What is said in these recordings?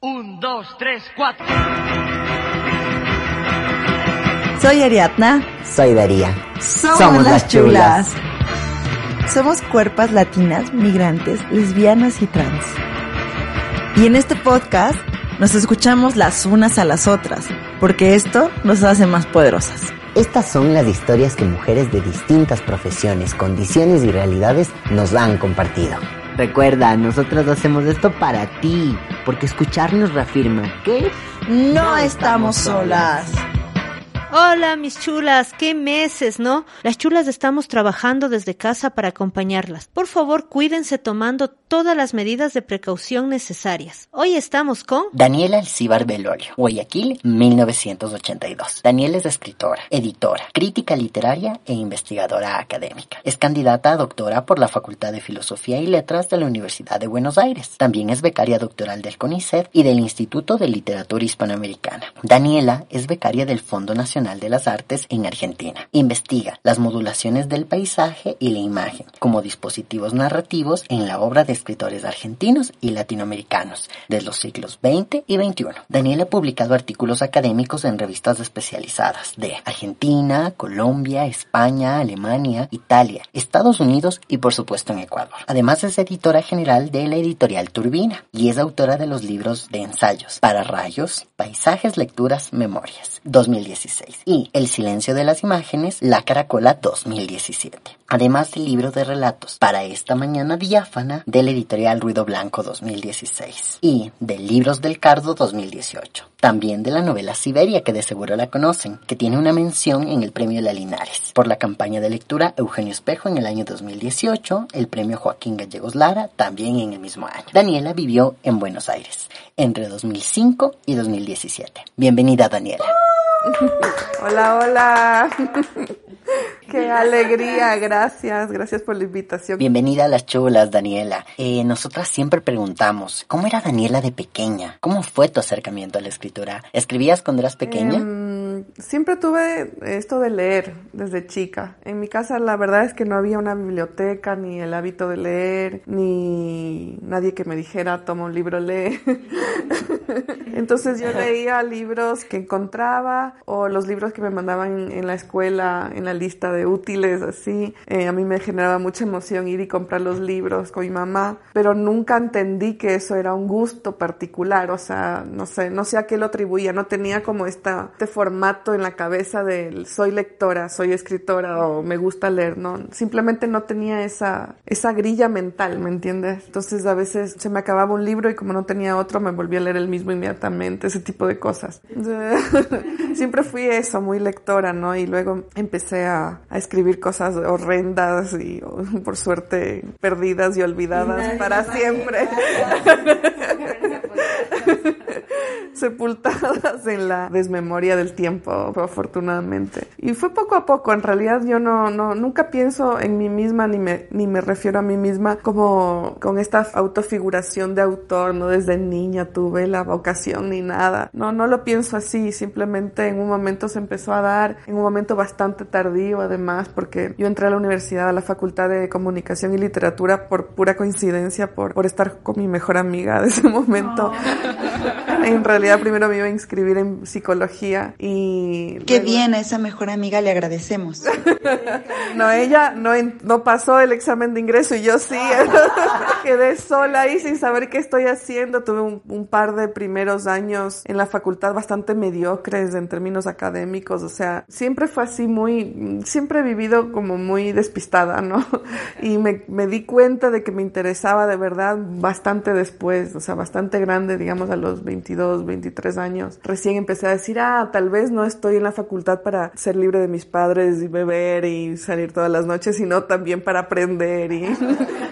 Un, dos, tres, cuatro. Soy Ariadna. Soy Daría. Somos, las chulas. Somos cuerpas latinas, migrantes, lesbianas y trans. Y en este podcast nos escuchamos las unas a las otras, porque esto nos hace más poderosas. Estas son las historias que mujeres de distintas profesiones, condiciones y realidades nos han compartido. Recuerda, nosotros hacemos esto para ti, porque escucharnos reafirma que no estamos solas. Hola, mis chulas, qué meses, ¿no? Las chulas estamos trabajando desde casa para acompañarlas. Por favor, cuídense tomando todas las medidas de precaución necesarias. Hoy estamos con Daniela Alcibar Belolio, Guayaquil, 1982. Daniela es escritora, editora, crítica literaria e investigadora académica. Es candidata a doctora por la Facultad de Filosofía y Letras de la Universidad de Buenos Aires. También es becaria doctoral del CONICET y del Instituto de Literatura Hispanoamericana. Daniela es becaria del Fondo Nacional de las Artes en Argentina. Investiga las modulaciones del paisaje y la imagen como dispositivos narrativos en la obra de escritores argentinos y latinoamericanos de los siglos XX y XXI. Daniel ha publicado artículos académicos en revistas especializadas de Argentina, Colombia, España, Alemania, Italia, Estados Unidos y por supuesto en Ecuador. Además es editora general de la editorial Turbina y es autora de los libros de ensayos Para Rayos, Paisajes, Lecturas, Memorias, 2016 y El silencio de las imágenes, La Caracola 2017. Además del libro de relatos Para esta mañana diáfana del editorial Ruido Blanco 2016 y de Libros del Cardo 2018. También de la novela Siberia, que de seguro la conocen, que tiene una mención en el premio La Linares. Por la campaña de lectura Eugenio Espejo en el año 2018, el premio Joaquín Gallegos Lara también en el mismo año. Daniela vivió en Buenos Aires entre 2005 y 2017. Bienvenida, Daniela. Hola, hola. Qué alegría, gracias, gracias por la invitación. Bienvenida a las chulas, Daniela. Eh, nosotras siempre preguntamos, ¿cómo era Daniela de pequeña? ¿Cómo fue tu acercamiento a la escritura? ¿Escribías cuando eras pequeña? Em, siempre tuve esto de leer desde chica. En mi casa la verdad es que no había una biblioteca, ni el hábito de leer, ni nadie que me dijera, toma un libro, lee. Entonces yo leía libros que encontraba o los libros que me mandaban en la escuela, en la lista de útiles, así. Eh, a mí me generaba mucha emoción ir y comprar los libros con mi mamá, pero nunca entendí que eso era un gusto particular, o sea, no sé, no sé a qué lo atribuía, no tenía como esta, este formato en la cabeza de soy lectora, soy escritora o me gusta leer, no, simplemente no tenía esa, esa grilla mental, ¿me entiendes? Entonces a veces se me acababa un libro y como no tenía otro me volví a leer el mismo inmediatamente, ese tipo de cosas. Siempre fui eso, muy lectora, ¿no? Y luego empecé a, a escribir cosas horrendas y por suerte perdidas y olvidadas para siempre. sepultadas en la desmemoria del tiempo, afortunadamente. Y fue poco a poco, en realidad yo no, no, nunca pienso en mí misma ni me, ni me refiero a mí misma como con esta autofiguración de autor, no desde niña tuve la vocación ni nada. No, no lo pienso así, simplemente en un momento se empezó a dar, en un momento bastante tardío además, porque yo entré a la universidad, a la Facultad de Comunicación y Literatura por pura coincidencia, por, por estar con mi mejor amiga de ese momento. En realidad primero me iba a inscribir en psicología y... Qué bien, a esa mejor amiga le agradecemos. no, ella no, no pasó el examen de ingreso y yo sí. Quedé sola ahí sin saber qué estoy haciendo. Tuve un, un, par de primeros años en la facultad bastante mediocres en términos académicos. O sea, siempre fue así muy... Siempre he vivido como muy despistada, ¿no? Y me, me di cuenta de que me interesaba de verdad bastante después, o sea, bastante grande, digamos, a los 22, 23 años, recién empecé a decir, ah, tal vez no estoy en la facultad para ser libre de mis padres y beber y salir todas las noches, sino también para aprender y...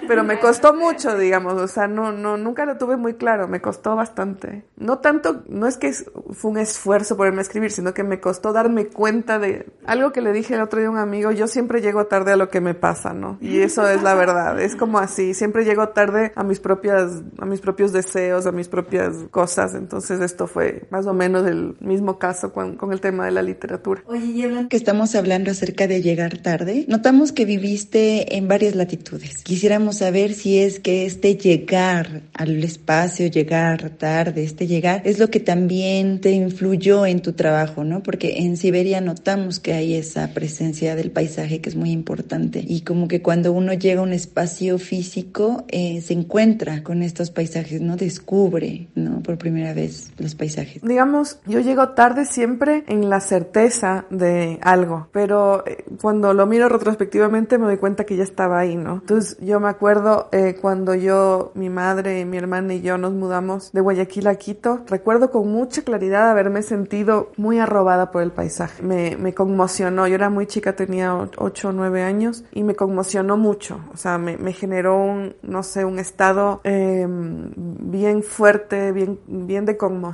Pero me costó mucho, digamos, o sea, no, no, nunca lo tuve muy claro, me costó bastante. No tanto, no es que fue un esfuerzo ponerme a escribir, sino que me costó darme cuenta de algo que le dije el otro día a un amigo, yo siempre llego tarde a lo que me pasa, ¿no? Y eso es la verdad, es como así, siempre llego tarde a mis propias, a mis propios deseos, a mis propias cosas, entonces esto fue más o menos el mismo caso con, con el tema de la literatura. Oye, y hablando que estamos hablando acerca de llegar tarde, notamos que viviste en varias latitudes. Quisiéramos saber si es que este llegar al espacio, llegar tarde, este llegar, es lo que también te influyó en tu trabajo, ¿no? Porque en Siberia notamos que hay esa presencia del paisaje que es muy importante y como que cuando uno llega a un espacio físico eh, se encuentra con estos paisajes, ¿no? Descubre, ¿no? Por primera vez los paisajes. Digamos, yo llego tarde siempre en la certeza de algo, pero eh, cuando lo miro retrospectivamente me doy cuenta que ya estaba ahí, ¿no? Entonces yo me acuerdo eh, cuando yo, mi madre, mi hermana y yo nos mudamos de Guayaquil a Quito, recuerdo con mucha claridad haberme sentido muy arrobada por el paisaje. Me, me conmocionó, yo era muy chica, tenía 8 o 9 años y me conmocionó mucho, o sea, me, me generó un, no sé, un estado eh, bien fuerte, bien, bien de conmoción,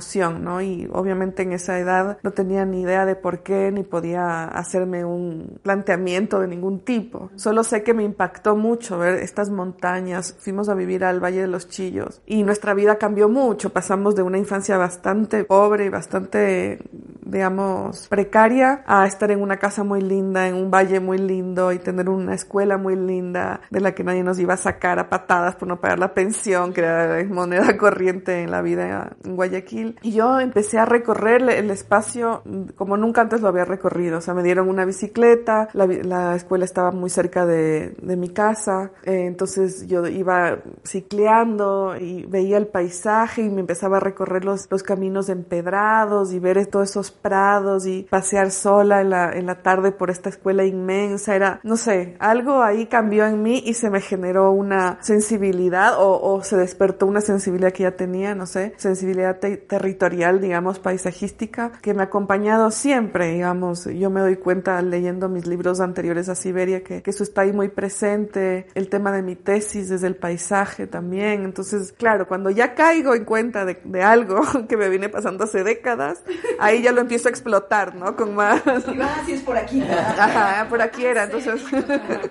¿no? Y obviamente en esa edad no tenía ni idea de por qué ni podía hacerme un planteamiento de ningún tipo. Solo sé que me impactó mucho ver estas montañas. Fuimos a vivir al Valle de los Chillos y nuestra vida cambió mucho. Pasamos de una infancia bastante pobre y bastante, digamos, precaria a estar en una casa muy linda, en un valle muy lindo y tener una escuela muy linda de la que nadie nos iba a sacar a patadas por no pagar la pensión, que era moneda corriente en la vida en Guayaquil. Y yo empecé a recorrer el espacio como nunca antes lo había recorrido. O sea, me dieron una bicicleta, la, la escuela estaba muy cerca de, de mi casa, eh, entonces yo iba cicleando y veía el paisaje y me empezaba a recorrer los, los caminos empedrados y ver todos esos prados y pasear sola en la, en la tarde por esta escuela inmensa. Era, no sé, algo ahí cambió en mí y se me generó una sensibilidad o, o se despertó una sensibilidad que ya tenía, no sé, sensibilidad te territorial, digamos, paisajística, que me ha acompañado siempre, digamos. Yo me doy cuenta leyendo mis libros anteriores a Siberia que, que eso está ahí muy presente, el tema de mi tesis desde el paisaje también. Entonces, claro, cuando ya caigo en cuenta de, de algo que me viene pasando hace décadas, ahí ya lo empiezo a explotar, ¿no? Con más... Ah, sí, es por aquí. Ajá, por aquí era, entonces...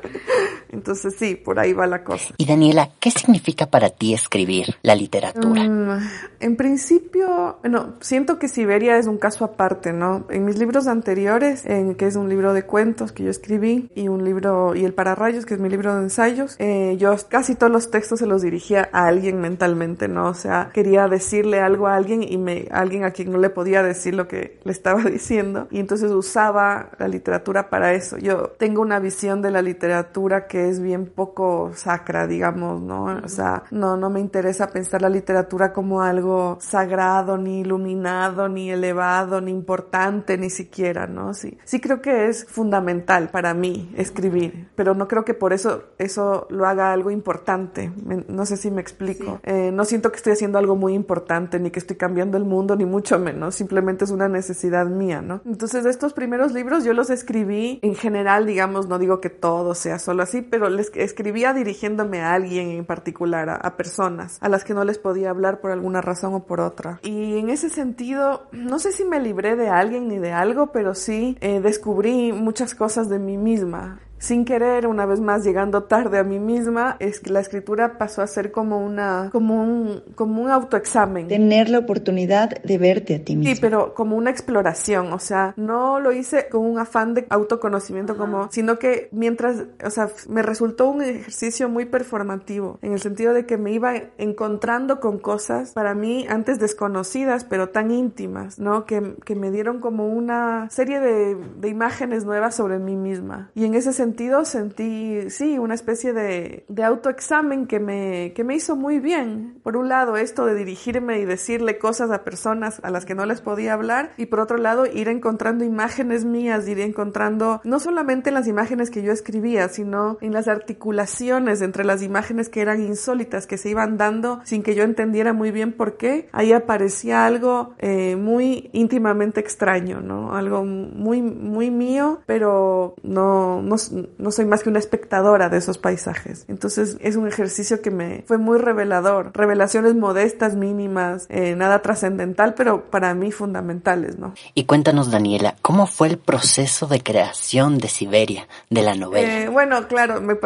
entonces sí, por ahí va la cosa. Y Daniela, ¿qué significa para ti escribir la literatura? Mm, en principio, bueno, siento que Siberia es un caso aparte, ¿no? En mis libros anteriores, en que es un libro de cuentos que yo escribí y un libro, y El Pararrayos, que es mi libro de ensayos, eh, yo casi todos los textos se los dirigía a alguien mentalmente, ¿no? O sea, quería decirle algo a alguien y me, a alguien a quien no le podía decir lo que le estaba diciendo y entonces usaba la literatura para eso. Yo tengo una visión de la literatura que es bien poco sacra, digamos, ¿no? O sea, no, no me interesa pensar la literatura como algo sagrado, ni iluminado, ni elevado, ni importante, ni siquiera, ¿no? Sí, sí creo que es fundamental para mí escribir, pero no creo que por eso eso lo haga algo importante. No sé si me explico. Eh, no siento que estoy haciendo algo muy importante, ni que estoy cambiando el mundo, ni mucho menos. Simplemente es una necesidad mía, ¿no? Entonces, estos primeros libros yo los escribí en general, digamos, no digo que todo sea solo así, pero les escribía dirigiéndome a alguien en particular, a, personas a las que no les podía hablar por alguna razón o por otra. Y en ese sentido, no sé si me libré de alguien ni de algo, pero sí eh, descubrí muchas cosas de mí misma. Sin querer, una vez más llegando tarde a mí misma, es que la escritura pasó a ser como una, como un, como un autoexamen. Tener la oportunidad de verte a ti mismo. Sí, pero como una exploración, o sea, no lo hice con un afán de autoconocimiento como, sino que mientras, o sea, me resultó un ejercicio muy performativo, en el sentido de que me iba encontrando con cosas para mí antes desconocidas, pero tan íntimas, ¿no? Que, que me dieron como una serie de, de imágenes nuevas sobre mí misma. Y en ese sentido sentido sentí, sí, una especie de, de autoexamen que me, que me hizo muy bien. Por un lado, esto de dirigirme y decirle cosas a personas a las que no les podía hablar y por otro lado, ir encontrando imágenes mías, ir encontrando no solamente las imágenes que yo escribía, sino en las articulaciones entre las imágenes que eran insólitas, que se iban dando sin que yo entendiera muy bien por qué. Ahí aparecía algo eh, muy íntimamente extraño, ¿no? Algo muy, muy mío, pero no, no, no soy más que una espectadora de esos paisajes. Entonces es un ejercicio que me fue muy revelador. Revelaciones modestas, mínimas, eh, nada trascendental, pero para mí fundamentales, ¿no? Y cuéntanos, Daniela, ¿cómo fue el proceso de creación de Siberia, de la novela? Eh, bueno, claro, me,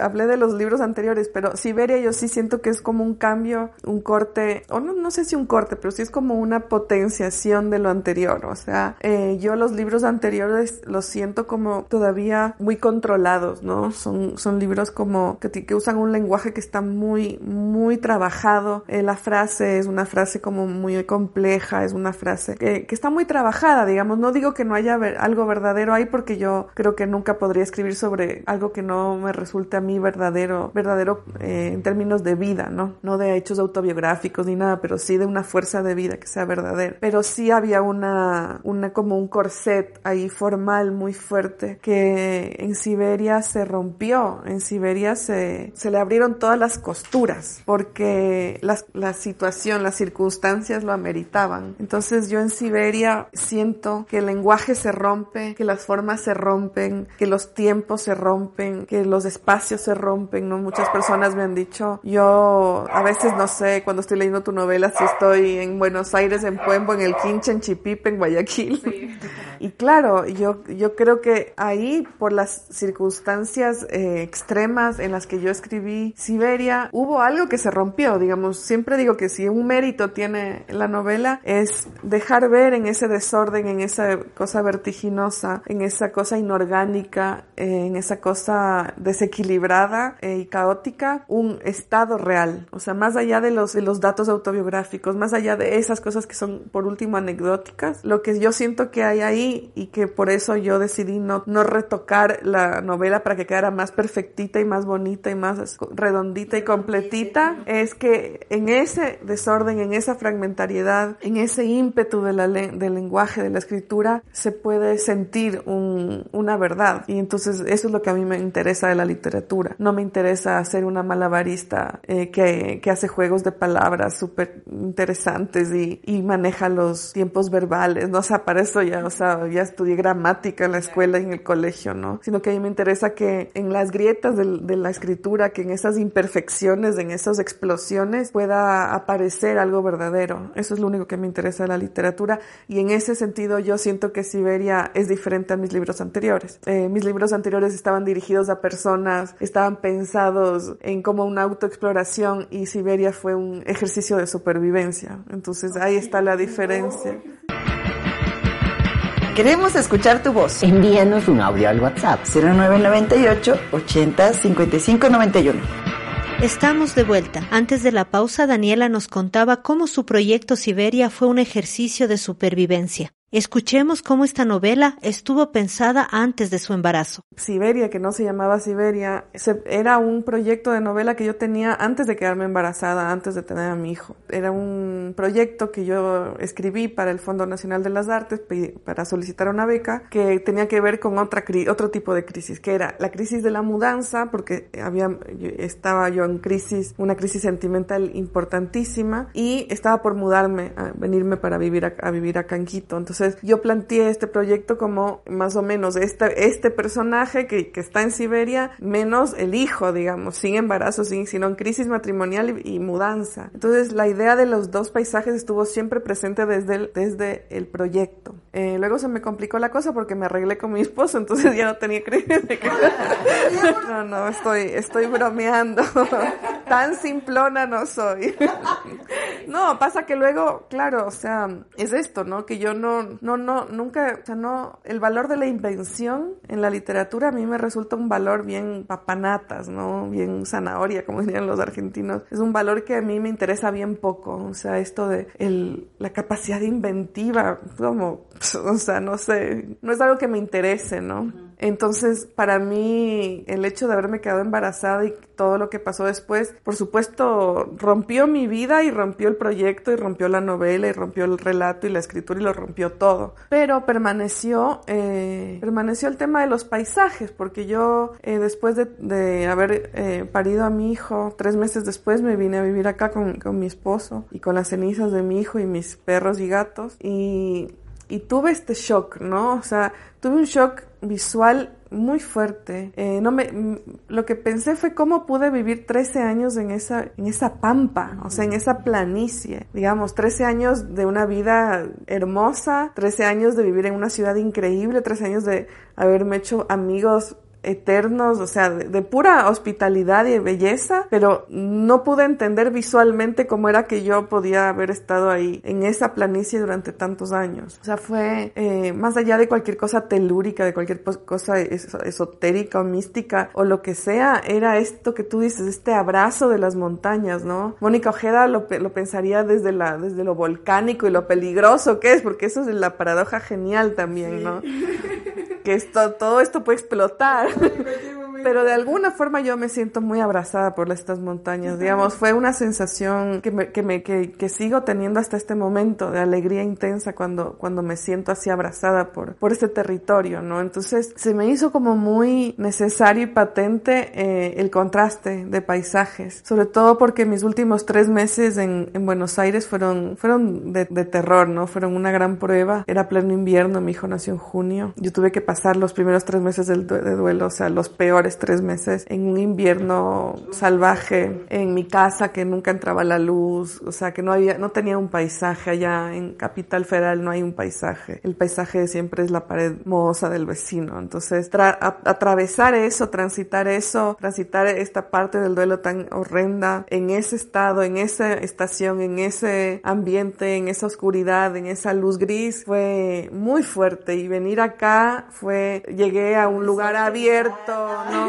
hablé de los libros anteriores, pero Siberia yo sí siento que es como un cambio, un corte, o no, no sé si un corte, pero sí es como una potenciación de lo anterior. O sea, eh, yo los libros anteriores los siento como todavía muy controlados, ¿no? Son, son libros como que, que usan un lenguaje que está muy, muy trabajado. Eh, la frase es una frase como muy compleja, es una frase que, que está muy trabajada, digamos. No digo que no haya algo verdadero ahí porque yo creo que nunca podría escribir sobre algo que no me resulte a mí verdadero, verdadero eh, en términos de vida, ¿no? No de hechos autobiográficos ni nada, pero sí de una fuerza de vida que sea verdadera. Pero sí había una, una como un corset ahí formal muy fuerte que en Siberia se rompió, en Siberia se, se le abrieron todas las costuras porque la, la situación, las circunstancias lo ameritaban. Entonces yo en Siberia siento que el lenguaje se rompe, que las formas se rompen, que los tiempos se rompen, que los espacios se rompen, ¿no? Muchas personas me han dicho, yo a veces no sé, cuando estoy leyendo tu novela, si estoy en Buenos Aires, en Puembo, en El Quinche, en Chipipe, en Guayaquil. Y claro, yo, yo creo que ahí, por las circunstancias eh, extremas en las que yo escribí Siberia, hubo algo que se rompió, digamos, siempre digo que si un mérito tiene la novela es dejar ver en ese desorden, en esa cosa vertiginosa, en esa cosa inorgánica, eh, en esa cosa desequilibrada eh, y caótica, un estado real, o sea, más allá de los, de los datos autobiográficos, más allá de esas cosas que son por último anecdóticas, lo que yo siento que hay ahí y que por eso yo decidí no, no retocar la novela para que quedara más perfectita y más bonita y más redondita y completita, es que en ese desorden, en esa fragmentariedad, en ese ímpetu de la del lenguaje, de la escritura, se puede sentir un, una verdad. Y entonces eso es lo que a mí me interesa de la literatura. No me interesa ser una malabarista eh, que, que, hace juegos de palabras súper interesantes y, y maneja los tiempos verbales, ¿no? O sea, para eso ya, o sea, ya estudié gramática en la escuela y en el colegio, ¿no? Sino que mí me interesa que en las grietas de, la escritura, que en esas imperfecciones, en esas explosiones, pueda aparecer algo verdadero. Eso es lo único que me interesa de la literatura y en ese sentido yo siento que Siberia es diferente a mis libros anteriores. Eh, mis libros anteriores estaban dirigidos a personas, estaban pensados en como una autoexploración y Siberia fue un ejercicio de supervivencia. Entonces ahí está la diferencia. Queremos escuchar tu voz. Envíanos un audio al WhatsApp 0998 80 55 91. Estamos de vuelta. Antes de la pausa, Daniela nos contaba cómo su proyecto Siberia fue un ejercicio de supervivencia. Escuchemos cómo esta novela estuvo pensada antes de su embarazo. Siberia, que no se llamaba Siberia, era un proyecto de novela que yo tenía antes de quedarme embarazada, antes de tener a mi hijo. Era un proyecto que yo escribí para el Fondo Nacional de las Artes para solicitar una beca que tenía que ver con otra otro tipo de crisis, que era la crisis de la mudanza, porque había estaba yo en crisis, una crisis sentimental importantísima y estaba por mudarme, a venirme para vivir a, a vivir acá en Quito. Entonces yo planteé este proyecto como más o menos este, este personaje que, está en Siberia menos el hijo, digamos, sin embarazo, sin, sino en crisis matrimonial y, mudanza. Entonces la idea de los dos paisajes estuvo siempre presente desde el, desde el proyecto. Eh, luego se me complicó la cosa porque me arreglé con mi esposo, entonces ya no tenía crisis de. No, no, estoy, estoy bromeando. Tan simplona no soy. No, pasa que luego, claro, o sea, es esto, ¿no? Que yo no, no, no, nunca, o sea, no, el valor de la invención en la literatura a mí me resulta un valor bien papanatas, ¿no? Bien zanahoria, como dirían los argentinos. Es un valor que a mí me interesa bien poco, o sea, esto de el, la capacidad inventiva, como, o sea, no sé, no es algo que me interese, ¿no? Entonces, para mí, el hecho de haberme quedado embarazada y todo lo que pasó después, por supuesto, rompió mi vida y rompió el proyecto y rompió la novela y rompió el relato y la escritura y lo rompió todo. Pero permaneció, eh, permaneció el tema de los paisajes, porque yo, eh, después de, haber eh, parido a mi hijo, tres meses después me vine a vivir acá con, con mi esposo y con las cenizas de mi hijo y mis perros y gatos y y tuve este shock, ¿no? O sea, tuve un shock visual muy fuerte. Eh, no me, lo que pensé fue cómo pude vivir 13 años en esa, en esa pampa, o sea, en esa planicie. Digamos, 13 años de una vida hermosa, 13 años de vivir en una ciudad increíble, 13 años de haberme hecho amigos eternos, o sea, de, pura hospitalidad y belleza, pero no pude entender visualmente cómo era que yo podía haber estado ahí en esa planicie durante tantos años. O sea, fue eh, más allá de cualquier cosa telúrica, de cualquier cosa esotérica o mística o lo que sea, era esto que tú dices, este abrazo de las montañas, ¿no? Mónica Ojeda lo, lo pensaría desde, la, desde lo volcánico y lo peligroso que es, porque eso es la paradoja genial también, ¿no? que esto, todo esto puede explotar. right there Pero de alguna forma yo me siento muy abrazada por estas montañas, digamos, fue una sensación que, me, que, me, que, que, sigo teniendo hasta este momento de alegría intensa cuando, cuando me siento así abrazada por, por este territorio, ¿no? Entonces se me hizo como muy necesario y patente eh, el contraste de paisajes, sobre todo porque mis últimos tres meses en, en Buenos Aires fueron, fueron de, de, terror, ¿no? Fueron una gran prueba, era pleno invierno, mi hijo nació en junio, yo tuve que pasar los primeros tres meses del, de duelo, o sea, los peores tres meses en un invierno salvaje en mi casa que nunca entraba la luz, o sea, que no había, no tenía un paisaje allá en Capital Federal no hay un paisaje. El paisaje siempre es la pared mohosa del vecino. Entonces, atravesar eso, transitar eso, transitar esta parte del duelo tan horrenda en ese estado, en esa estación, en ese ambiente, en esa oscuridad, en esa luz gris, fue muy fuerte y venir acá fue, llegué a un lugar abierto, ¿no?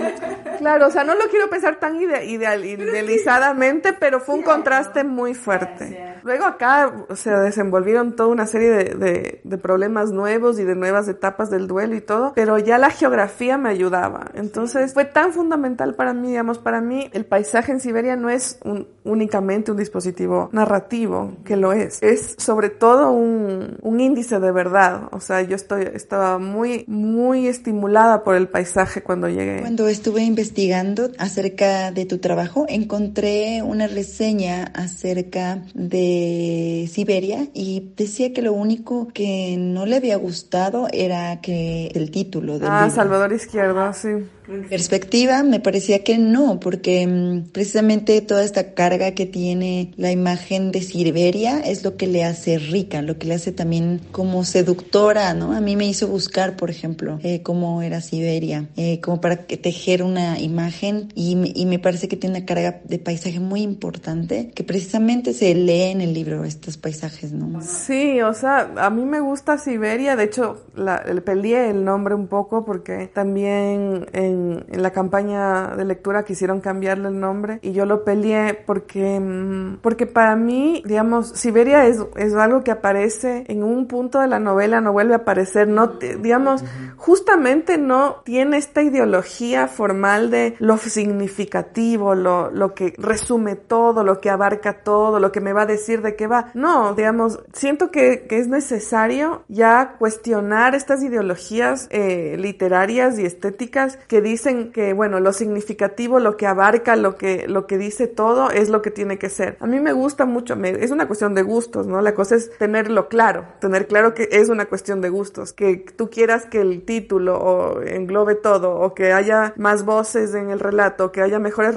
Claro, o sea, no lo quiero pensar tan idealizadamente, pero fue un contraste muy fuerte. Luego acá se desenvolvieron toda una serie de, de, problemas nuevos y de nuevas etapas del duelo y todo, pero ya la geografía me ayudaba. Entonces fue tan fundamental para mí, digamos, para mí el paisaje en Siberia no es un, únicamente un dispositivo narrativo, que lo es, es sobre todo un, un índice de verdad. O sea, yo estoy, estaba muy, muy estimulada por el paisaje cuando llegué. Cuando estuve investigando acerca de tu trabajo, encontré una reseña acerca de Siberia y decía que lo único que no le había gustado era que el título del Ah, Salvador Izquierdo, sí perspectiva, me parecía que no, porque mm, precisamente toda esta carga que tiene la imagen de Siberia es lo que le hace rica, lo que le hace también como seductora, ¿no? A mí me hizo buscar, por ejemplo, eh, cómo era Siberia, eh, como para tejer una imagen y, y me parece que tiene una carga de paisaje muy importante que precisamente se lee en el libro estos paisajes, ¿no? Sí, o sea, a mí me gusta Siberia, de hecho, la, le peleé el nombre un poco porque también en, la campaña de lectura quisieron cambiarle el nombre y yo lo peleé porque, mm, porque para mí, digamos, Siberia es, es algo que aparece en un punto de la novela, no vuelve a aparecer, no, digamos, justamente no tiene esta ideología formal de lo significativo, lo, lo que resume todo, lo que abarca todo, lo que me va a decir de qué va. No, digamos, siento que, que es necesario ya cuestionar estas ideologías eh, literarias y estéticas que dicen que, bueno, lo significativo, lo que abarca, lo que, lo que dice todo es lo que tiene que ser. A mí me gusta mucho, es una cuestión de gustos, ¿no? La cosa es tenerlo claro, tener claro que es una cuestión de gustos, que tú quieras que el título englobe todo, o que haya más voces en el relato, que haya mejores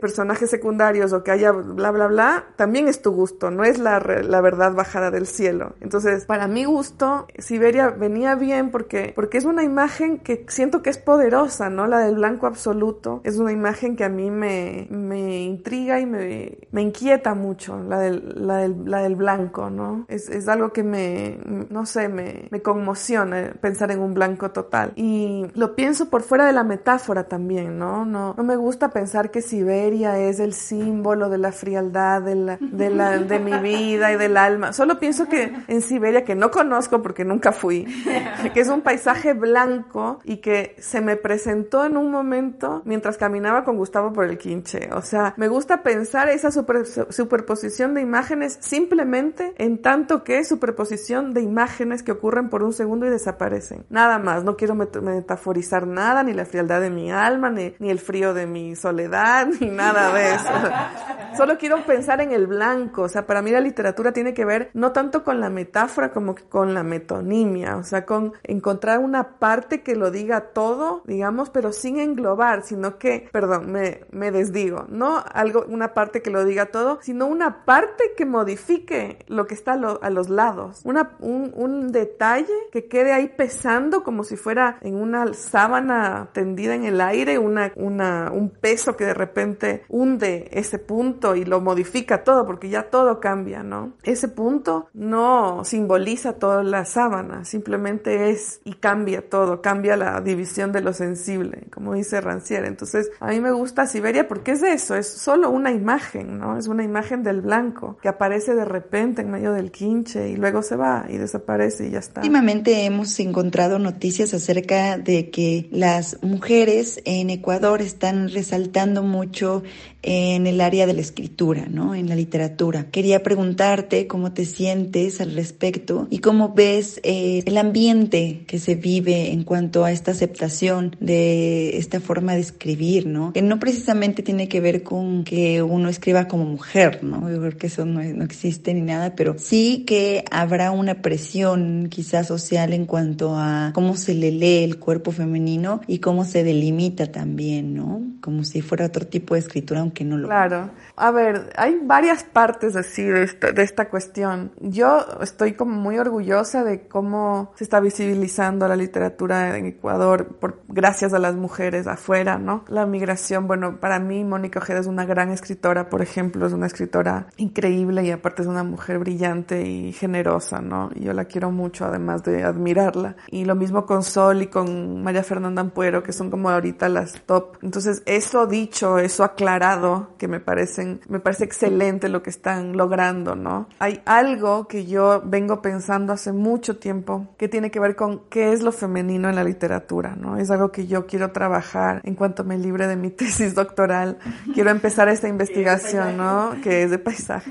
personajes secundarios, o que haya bla, bla, bla, también es tu gusto, no es la, la verdad bajada del cielo. Entonces, para mi gusto, Siberia venía bien porque, porque es una imagen que siento que es poderosa, ¿no? La del blanco absoluto es una imagen que a mí me, me intriga y me, me inquieta mucho, la del, la del, la del blanco, ¿no? Es, es algo que me, no sé, me, me conmociona pensar en un blanco total. Y lo pienso por fuera de la metáfora también, ¿no? No, no me gusta pensar que Siberia es el símbolo de la frialdad de, la, de, la, de mi vida y del alma. Solo pienso que en Siberia, que no conozco porque nunca fui, que es un paisaje blanco y que se me presentó en un momento mientras caminaba con Gustavo por el Quinche. O sea, me gusta pensar esa superposición de imágenes simplemente en tanto que superposición de imágenes que ocurren por un segundo y desaparecen. Nada más, no quiero metaforizar nada, ni la frialdad de mi alma, ni, ni el frío de mi soledad, ni nada de eso. Solo quiero pensar en el blanco. O sea, para mí la literatura tiene que ver no tanto con la metáfora como con la metonimia. O sea, con encontrar una parte que lo diga todo, digamos, pero sin englobar, sino que, perdón, me, me desdigo. No algo, una parte que lo diga todo, sino una parte que modifique lo que está a, los lados. Una, un, un detalle que quede ahí pesando como si fuera en una sábana tendida en el aire, una, una, un peso que de repente hunde ese punto y lo modifica todo, porque ya todo cambia, ¿no? Ese punto no simboliza toda la sábana, simplemente es y cambia todo, cambia la división de lo sensible, como dice Rancière. Entonces, a mí me gusta Siberia porque es eso, es solo una imagen, ¿no? Es una imagen del blanco que aparece de repente en medio del quinche y luego se va y desaparece y ya está. Últimamente hemos encontrado noticias acerca de que las mujeres en Ecuador están resaltando mucho en el área de la escritura, ¿no? En la literatura. Quería preguntarte cómo te sientes al respecto y cómo ves eh, el ambiente que se vive en cuanto a esta aceptación de esta forma de escribir, ¿no? Que no precisamente tiene que ver con que uno escriba como mujer, ¿no? Yo creo que eso no, no existe ni nada, pero sí que habrá una presión quizás social en cuanto a cómo se le lee el cuerpo femenino y cómo se delimita también, ¿no? Como si fuera otro tipo de escritura, aunque no lo... Claro. A ver, hay varias partes así de esta, de esta cuestión. Yo estoy como muy orgullosa de cómo se está visibilizando la literatura en Ecuador por, gracias a las mujeres afuera, ¿no? La migración, bueno, para mí Mónica Ojeda es una gran escritora, por ejemplo, es una escritora increíble y aparte es una mujer brillante y generosa, ¿no? Yo la quiero mucho además de admirarla. Y lo mismo con Sol y con María Fernanda Ampuero, que son como ahorita las top. Entonces, eso dicho, eso aclarado, que me parecen, me parece excelente lo que están logrando, ¿no? Hay algo que yo vengo pensando hace mucho tiempo que tiene que ver con qué es lo femenino en la literatura, ¿no? Es algo que yo quiero trabajar en cuanto me libre de mi tesis doctoral. Quiero empezar esta investigación, ¿no? Que es de paisaje.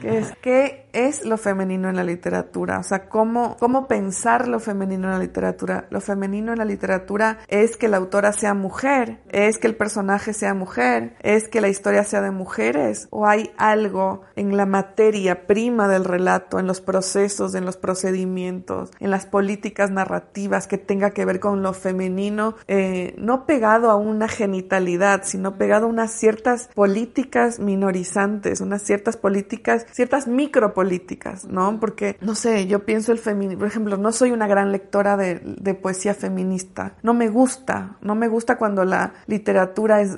Que es qué es lo femenino en la literatura, o sea, cómo, cómo pensar lo femenino en la literatura. Lo femenino en la literatura es que la autora sea mujer, es que el personaje sea mujer, es que la historia sea de mujeres, o hay algo en la materia prima del relato, en los procesos, en los procedimientos, en las políticas narrativas que tenga que ver con lo femenino, eh, no pegado a una genitalidad, sino pegado a unas ciertas políticas minorizantes, unas ciertas políticas, ciertas micropolíticas políticas, ¿no? Porque, no sé, yo pienso el feminismo, por ejemplo, no soy una gran lectora de, de, poesía feminista, no me gusta, no me gusta cuando la literatura es,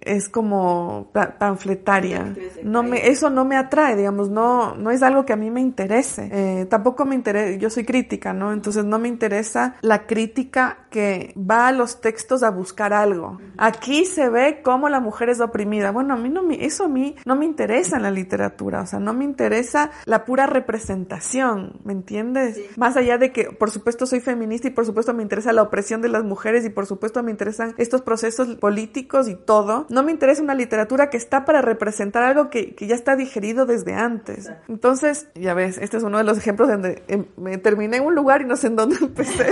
es como panfletaria, no me, eso no me atrae, digamos, no, no es algo que a mí me interese, eh, tampoco me interesa, yo soy crítica, ¿no? Entonces no me interesa la crítica que va a los textos a buscar algo. Aquí se ve cómo la mujer es oprimida. Bueno, a mí no me, eso a mí no me interesa en la literatura, o sea, no me interesa la pura representación, ¿me entiendes? Más allá de que, por supuesto, soy feminista y por supuesto me interesa la opresión de las mujeres y por supuesto me interesan estos procesos políticos y todo, no me interesa una literatura que está para representar algo que, que ya está digerido desde antes. Entonces, ya ves, este es uno de los ejemplos donde em, me terminé en un lugar y no sé en dónde empecé.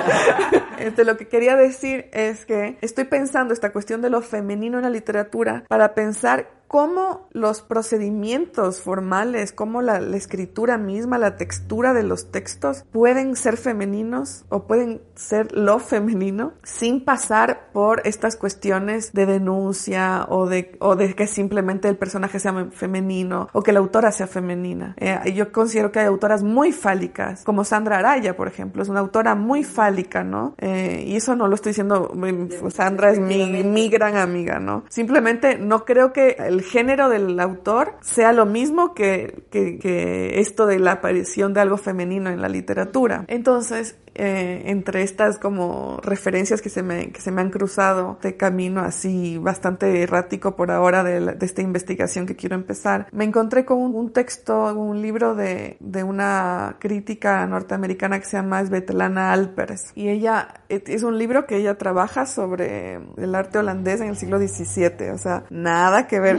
este, lo que quería decir es que estoy pensando esta cuestión de lo femenino en la literatura para pensar cómo los procedimientos formales, cómo la, la escritura misma, la textura de los textos pueden ser femeninos o pueden ser lo femenino sin pasar por estas cuestiones de denuncia o de, o de que simplemente el personaje sea femenino o que la autora sea femenina. Eh, yo considero que hay autoras muy fálicas, como Sandra Araya, por ejemplo, es una autora muy fálica, ¿no? Eh, y eso no lo estoy diciendo, mm, Sandra es mi, mi gran amiga, ¿no? Simplemente no creo que el género del autor sea lo mismo que, que, que esto de la aparición de algo femenino en la literatura. Entonces, eh, entre estas como referencias que se, me, que se me han cruzado de camino así bastante errático por ahora de, de esta investigación que quiero empezar, me encontré con un, texto, un libro de, de, una crítica norteamericana que se llama Svetlana Alpers y ella es un libro que ella trabaja sobre el arte holandés en el siglo XVII, o sea, nada que ver,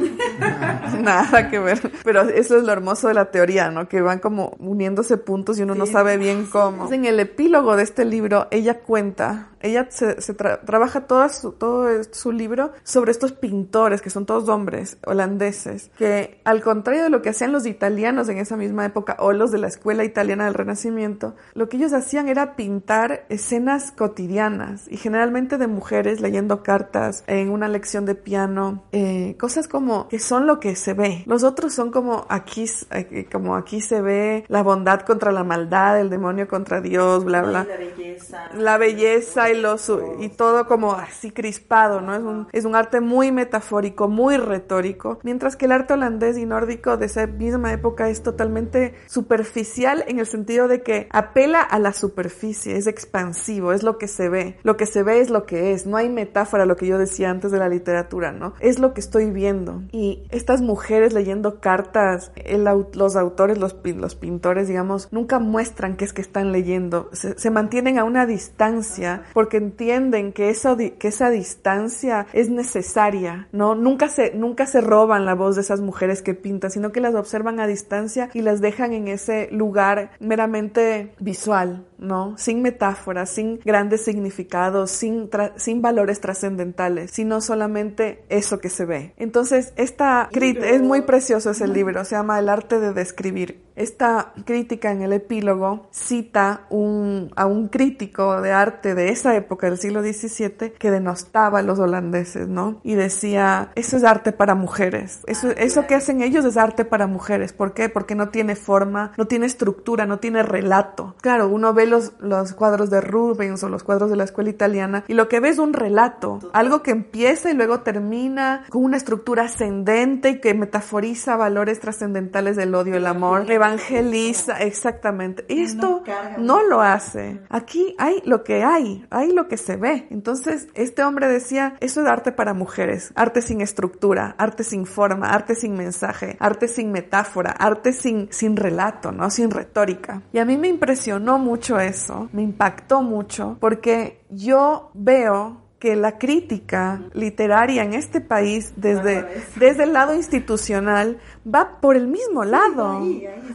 nada que ver, pero eso es lo hermoso de la teoría, ¿no? Que van como uniéndose puntos y uno no sabe bien cómo. En el epílogo de este libro, ella cuenta ella se, trabaja todo su, todo su libro sobre estos pintores, que son todos hombres holandeses, que al contrario de lo que hacían los italianos en esa misma época, o los de la escuela italiana del Renacimiento, lo que ellos hacían era pintar escenas cotidianas, y generalmente de mujeres leyendo cartas en una lección de piano, eh, cosas como que son lo que se ve. Los otros son como aquí, eh, como aquí se ve la bondad contra la maldad, el demonio contra Dios, bla, bla. La belleza. La belleza y, todo como así crispado, ¿no? Es un, es un arte muy metafórico, muy retórico, mientras que el arte holandés y nórdico de esa misma época es totalmente superficial en el sentido de que apela a la superficie, es expansivo, es lo que se ve, lo que se ve es lo que es, no hay metáfora, lo que yo decía antes de la literatura, ¿no? Es lo que estoy viendo. Y estas mujeres leyendo cartas, los autores, los, los pintores, digamos, nunca muestran qué es que están leyendo, se, se mantienen a una distancia porque entienden que, eso, que esa distancia es necesaria, ¿no? Nunca se, nunca se roban la voz de esas mujeres que pintan, sino que las observan a distancia y las dejan en ese lugar meramente visual, ¿no? Sin metáforas, sin grandes significados, sin, sin valores trascendentales, sino solamente eso que se ve. Entonces, esta es muy precioso ese libro, se llama El arte de describir. Esta crítica en el epílogo cita un, a un crítico de arte de esa época del siglo XVII que denostaba a los holandeses, ¿no? Y decía, eso es arte para mujeres. Eso, eso que hacen ellos es arte para mujeres. ¿Por qué? Porque no tiene forma, no tiene estructura, no tiene relato. Claro, uno ve los, los cuadros de Rubens o los cuadros de la escuela italiana y lo que ve es un relato, algo que empieza y luego termina con una estructura ascendente y que metaforiza valores trascendentales del odio, el amor, evangeliza, exactamente. Esto no lo hace. Aquí hay lo que hay, hay lo que se ve. Entonces, este hombre decía, eso es arte para mujeres, arte sin estructura, arte sin forma, arte sin mensaje, arte sin metáfora, arte sin, sin relato, ¿no? Sin retórica. Y a mí me impresionó mucho eso, me impactó mucho, porque yo veo que la crítica literaria en este país desde, desde el lado institucional va por el mismo lado.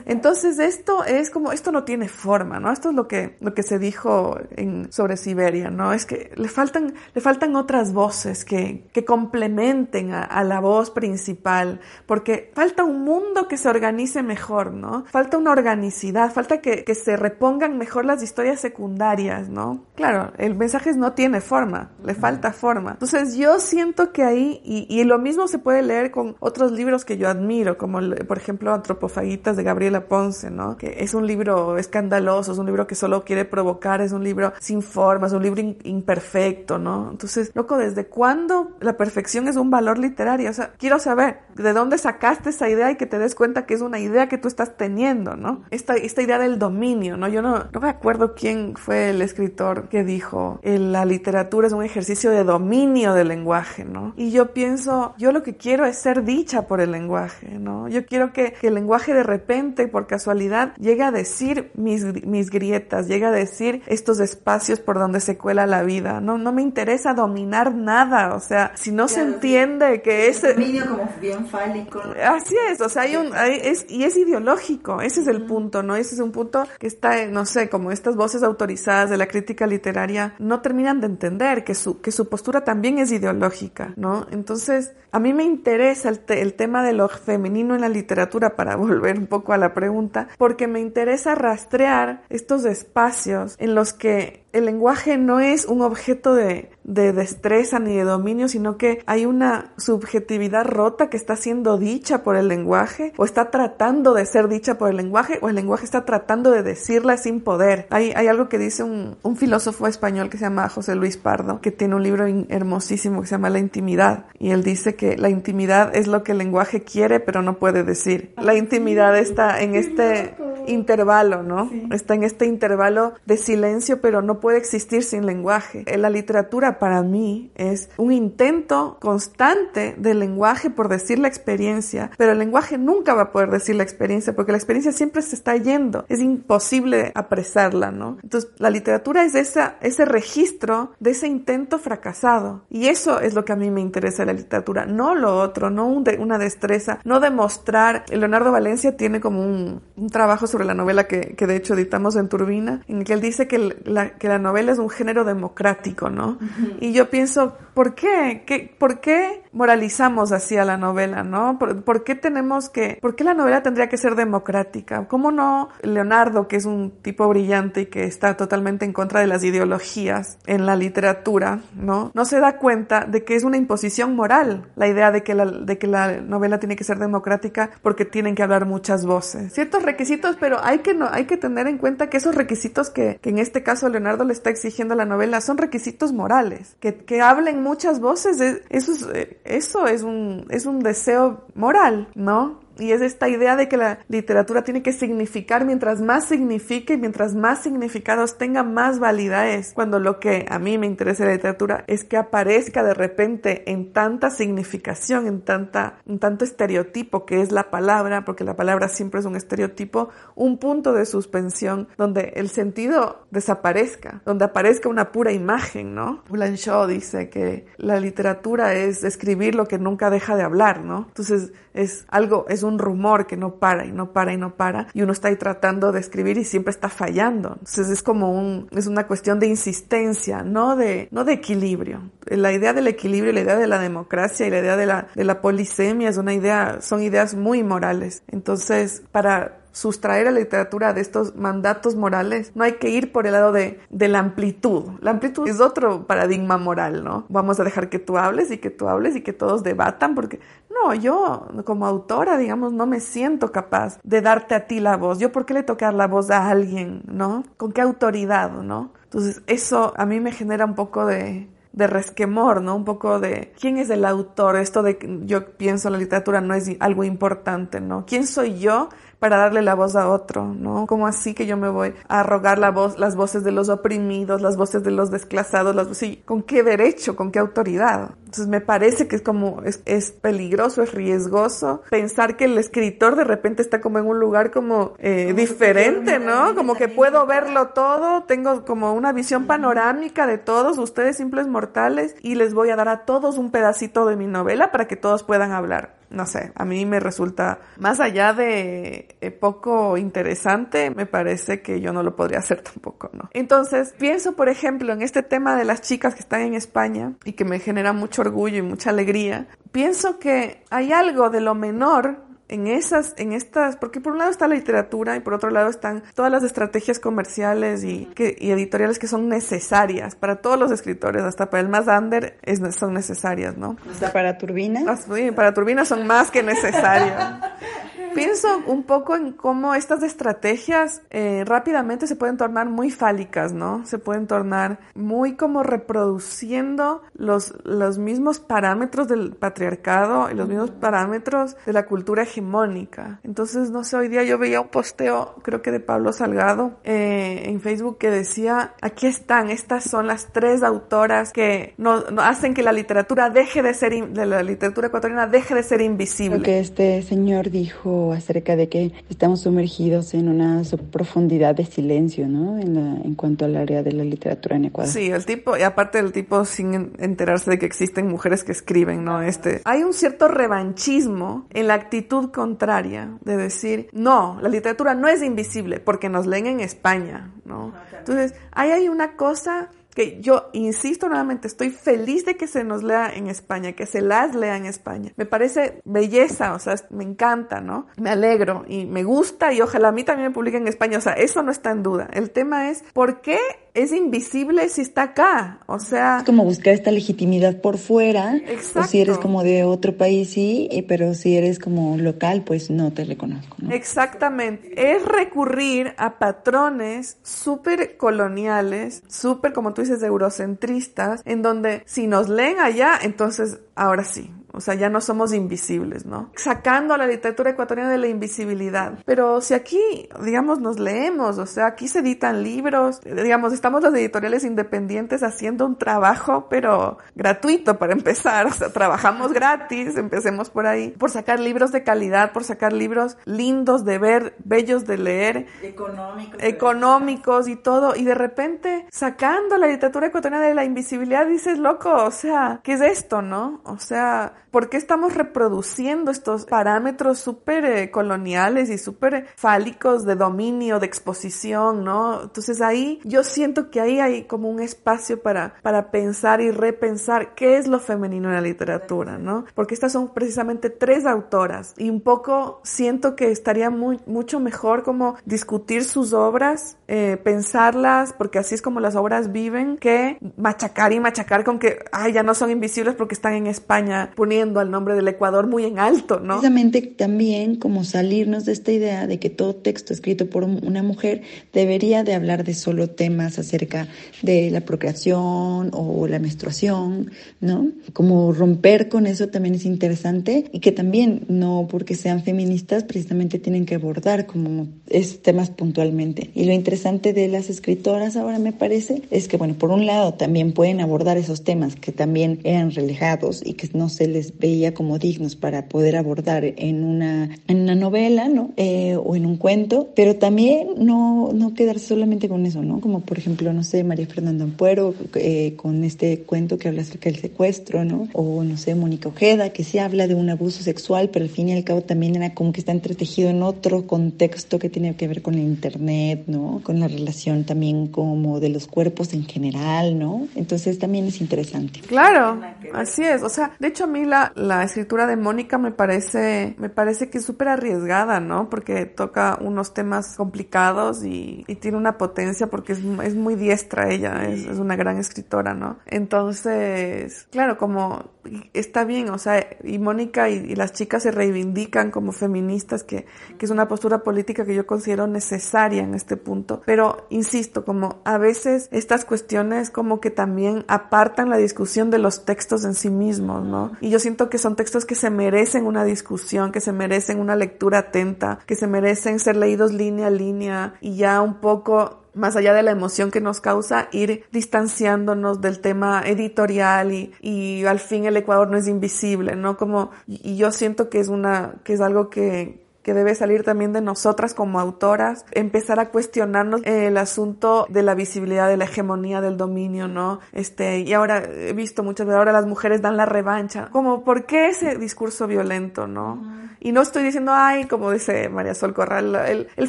Entonces esto es como, esto no tiene forma, ¿no? Esto es lo que, lo que se dijo en, sobre Siberia, ¿no? Es que le faltan, le faltan otras voces que, que complementen a, la voz principal, porque falta un mundo que se organice mejor, ¿no? Falta una organicidad, falta que, que se repongan mejor las historias secundarias, ¿no? Claro, el mensaje no tiene forma, le falta forma. Entonces yo siento que ahí, y, y lo mismo se puede leer con otros libros que yo admiro, como por ejemplo Antropofagitas de Gabriela Ponce, ¿no? Que es un libro escandaloso, es un libro que solo quiere provocar, es un libro sin forma, es un libro imperfecto, ¿no? Entonces, loco, ¿desde cuándo la perfección es un valor literario? O sea, quiero saber de dónde sacaste esa idea y que te des cuenta que es una idea que tú estás teniendo, ¿no? Esta, esta idea del dominio, ¿no? Yo no, no me acuerdo quién fue el escritor que dijo, la literatura es un ejercicio de dominio del lenguaje, ¿no? Y yo pienso, yo lo que quiero es ser dicha por el lenguaje, ¿no? Yo quiero que, el lenguaje de repente, por casualidad, llegue a decir mis, mis grietas, llegue a decir estos espacios por donde se cuela la vida, ¿no? No me interesa dominar nada, o sea, si no se entiende que ese... Dominio como bien fálico. Así es, o sea, hay un... es, y es ideológico, ese es el punto, ¿no? Ese es un punto que está, no sé, como estas voces autorizadas de la crítica literaria no terminan de entender que su, su, que su postura también es ideológica, ¿no? Entonces, a mí me interesa el, el tema de lo femenino en la literatura, para volver un poco a la pregunta, porque me interesa rastrear estos espacios en los que el lenguaje no es un objeto de, de, destreza ni de dominio, sino que hay una subjetividad rota que está siendo dicha por el lenguaje, o está tratando de ser dicha por el lenguaje, o el lenguaje está tratando de decirla sin poder. Hay, hay algo que dice un, un filósofo español que se llama José Luis Pardo, que tiene un libro hermosísimo que se llama La intimidad, y él dice que la intimidad es lo que el lenguaje quiere pero no puede decir. La intimidad está en este intervalo, ¿no? Está en este intervalo de silencio, pero no puede existir sin lenguaje. La literatura para mí es un intento constante del lenguaje por decir la experiencia, pero el lenguaje nunca va a poder decir la experiencia porque la experiencia siempre se está yendo. Es imposible apresarla, ¿no? Entonces, la literatura es esa, ese registro de ese intento fracasado. Y eso es lo que a mí me interesa de la literatura, no lo otro, no una destreza, no demostrar. Leonardo Valencia tiene como un, un trabajo sobre la novela que, que, de hecho editamos en Turbina, en el que él dice que la, que la novela es un género democrático, ¿no? Y yo pienso, ¿por qué? ¿Qué? ¿Por qué moralizamos así a la novela, no? ¿Por, qué tenemos que, por qué la novela tendría que ser democrática? ¿Cómo no Leonardo, que es un tipo brillante y que está totalmente en contra de las ideologías en la literatura, ¿no? No se da cuenta de que es una imposición moral la idea de que la, de que la novela tiene que ser democrática porque tienen que hablar muchas voces. Ciertos requisitos pero hay que, no, hay que tener en cuenta que esos requisitos que, que en este caso Leonardo le está exigiendo a la novela son requisitos morales. Que, que hablen muchas voces, eso es, eh, eso es un, es un deseo moral, ¿no? Y es esta idea de que la literatura tiene que significar mientras más signifique mientras más significados tenga más validez. Cuando lo que a mí me interesa de la literatura es que aparezca de repente en tanta significación, en tanta, en tanto estereotipo que es la palabra, porque la palabra siempre es un estereotipo, un punto de suspensión donde el sentido desaparezca, donde aparezca una pura imagen, ¿no? Blanchot dice que la literatura es escribir lo que nunca deja de hablar, ¿no? Entonces es algo, es un rumor que no para y no para y no para y uno está ahí tratando de escribir y siempre está fallando. Entonces es como un, es una cuestión de insistencia, no de, no de equilibrio. La idea del equilibrio, la idea de la democracia y la idea de la, de la polisemia es una idea, son ideas muy morales. Entonces, para sustraer a la literatura de estos mandatos morales, no hay que ir por el lado de, de la amplitud. La amplitud es otro paradigma moral, ¿no? Vamos a dejar que tú hables y que tú hables y que todos debatan porque no, yo como autora, digamos, no me siento capaz de darte a ti la voz. Yo, ¿por qué le tocar la voz a alguien, no? ¿Con qué autoridad, no? Entonces, eso a mí me genera un poco de, de resquemor, ¿no? Un poco de quién es el autor, esto de yo pienso la literatura no es algo importante, ¿no? ¿Quién soy yo para darle la voz a otro, ¿no? Como así que yo me voy a rogar la voz, las voces de los oprimidos, las voces de los desclasados, las sí, ¿con qué derecho, con qué autoridad? Entonces me parece que es como, es, es, peligroso, es riesgoso pensar que el escritor de repente está como en un lugar como eh, diferente, ¿no? Como que puedo verlo todo, tengo como una visión panorámica de todos, ustedes simples mortales, y les voy a dar a todos un pedacito de mi novela para que todos puedan hablar no sé, a mí me resulta, más allá de eh, poco interesante, me parece que yo no lo podría hacer tampoco, ¿no? Entonces, pienso, por ejemplo, en este tema de las chicas que están en España y que me genera mucho orgullo y mucha alegría, pienso que hay algo de lo menor en esas, en estas, porque por un lado está la literatura y por otro lado están todas las estrategias comerciales y, que, y editoriales que son necesarias para todos los escritores, hasta para el más under es, son necesarias, ¿no? Hasta para Turbina. Sí, para Turbina son más que necesarias. Pienso un poco en cómo estas estrategias eh, rápidamente se pueden tornar muy fálicas, ¿no? Se pueden tornar muy como reproduciendo los, los mismos parámetros del patriarcado y los mismos parámetros de la cultura hegemónica. Entonces, no sé, hoy día yo veía un posteo, creo que de Pablo Salgado, eh, en Facebook que decía, aquí están, estas son las tres autoras que no, hacen que la literatura deje de ser, de la literatura ecuatoriana deje de ser invisible. Lo que este señor dijo acerca de que estamos sumergidos en una profundidad de silencio, ¿no? En, en cuanto al área de la literatura en Ecuador. Sí, el tipo, y aparte del tipo sin enterarse de que existen mujeres que escriben, ¿no? Este, hay un cierto revanchismo en la actitud contraria de decir, no, la literatura no es invisible porque nos leen en España, ¿no? Entonces, ahí hay una cosa que yo insisto nuevamente, estoy feliz de que se nos lea en España, que se las lea en España. Me parece belleza, o sea, me encanta, ¿no? Me alegro y me gusta y ojalá a mí también me publiquen en España, o sea, eso no está en duda. El tema es, ¿por qué es invisible si está acá? O sea... Es como buscar esta legitimidad por fuera. Exacto. O si eres como de otro país, sí, pero si eres como local, pues no te reconozco. ¿no? Exactamente. Es recurrir a patrones súper coloniales, súper, como tú eurocentristas, en donde si nos leen allá, entonces ahora sí, o sea, ya no somos invisibles, ¿no? Sacando a la literatura ecuatoriana de la invisibilidad. Pero si aquí, digamos, nos leemos, o sea, aquí se editan libros, digamos, estamos los editoriales independientes haciendo un trabajo, pero gratuito para empezar, o sea, trabajamos gratis, empecemos por ahí, por sacar libros de calidad, por sacar libros lindos de ver, bellos de leer, económicos, económicos y todo, y de repente sacando la literatura ecuatoriana de la invisibilidad dices, loco, o sea, ¿qué es esto, no? O sea, ¿por qué estamos reproduciendo estos parámetros súper eh, coloniales y súper fálicos de dominio, de exposición, ¿no? Entonces ahí yo siento que ahí hay como un espacio para, para pensar y repensar qué es lo femenino en la literatura, ¿no? Porque estas son precisamente tres autoras y un poco siento que estaría muy, mucho mejor como discutir sus obras, eh, pensarlas, porque así es como las obras viven, que machacar y machacar con que, ay, ya no son invisibles porque están en España poniendo al nombre del Ecuador muy en alto, ¿no? Precisamente también como salirnos de esta idea de que todo texto escrito por una mujer debería de hablar de solo temas acerca de la procreación o la menstruación, ¿no? Como romper con eso también es interesante y que también no porque sean feministas precisamente tienen que abordar como esos temas puntualmente. Y lo interesante de las escritoras ahora me parece es que, bueno, por un lado también pueden abordar esos temas que también eran relegados y que no se les veía como dignos para poder abordar en una, en una novela, ¿no? Eh, o en un cuento, pero también no, no quedarse solamente con eso, ¿no? Como por ejemplo, no sé, María Fernanda Ampuero, eh, con este cuento que habla acerca del secuestro, ¿no? O no sé, Mónica Ojeda, que sí habla de un abuso sexual, pero al fin y al cabo también era como que está entretejido en otro contexto que tiene que ver con el internet, ¿no? Con la relación también como de los cuerpos en general, ¿no? Entonces también es interesante. Claro, así es. O sea, de hecho a mí la, la escritura de Mónica me parece, me parece que es súper arriesgada, ¿no? Porque toca unos temas complicados y, y tiene una potencia porque es, es muy diestra ella, es, es, una gran escritora, ¿no? Entonces, claro, como está bien, o sea, y Mónica y, las chicas se reivindican como feministas, que, que es una postura política que yo considero necesaria en este punto. Pero, insisto, como a veces estas cuestiones como que también apartan la discusión de los textos en sí mismos, ¿no? Y yo siento que son textos que se merecen una discusión, que se merecen una lectura atenta, que se merecen ser leídos línea a línea y ya un poco más allá de la emoción que nos causa, ir distanciándonos del tema editorial y, y al fin el Ecuador no es invisible, ¿no? Como, y yo siento que es una, que es algo que, que debe salir también de nosotras como autoras, empezar a cuestionarnos el asunto de la visibilidad, de la hegemonía del dominio, ¿no? Este, y ahora he visto muchas veces, ahora las mujeres dan la revancha, como, ¿por qué ese discurso violento, no? Y no estoy diciendo, ay, como dice María Sol Corral, el, el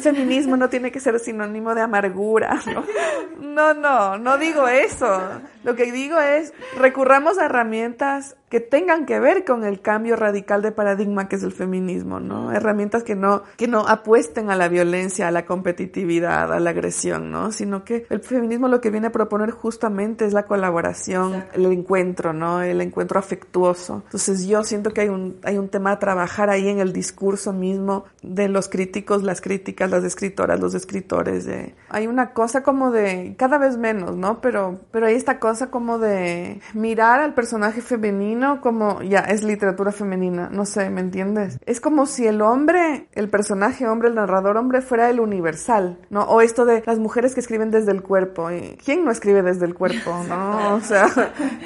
feminismo no tiene que ser sinónimo de amargura, ¿no? No, no, no digo eso. Lo que digo es, recurramos a herramientas que tengan que ver con el cambio radical de paradigma que es el feminismo, ¿no? Herramientas que no, que no apuesten a la violencia, a la competitividad, a la agresión, ¿no? Sino que el feminismo lo que viene a proponer justamente es la colaboración, el encuentro, ¿no? El encuentro afectuoso. Entonces yo siento que hay un, hay un tema a trabajar ahí en el discurso mismo de los críticos, las críticas, las escritoras, los escritores. De... Hay una cosa como de, cada vez menos, ¿no? Pero, pero hay esta cosa como de mirar al personaje femenino como, ya, es literatura femenina, no sé, ¿me entiendes? Es como si el hombre, el personaje hombre, el narrador hombre fuera el universal, ¿no? O esto de las mujeres que escriben desde el cuerpo. ¿Quién no escribe desde el cuerpo, no? O sea,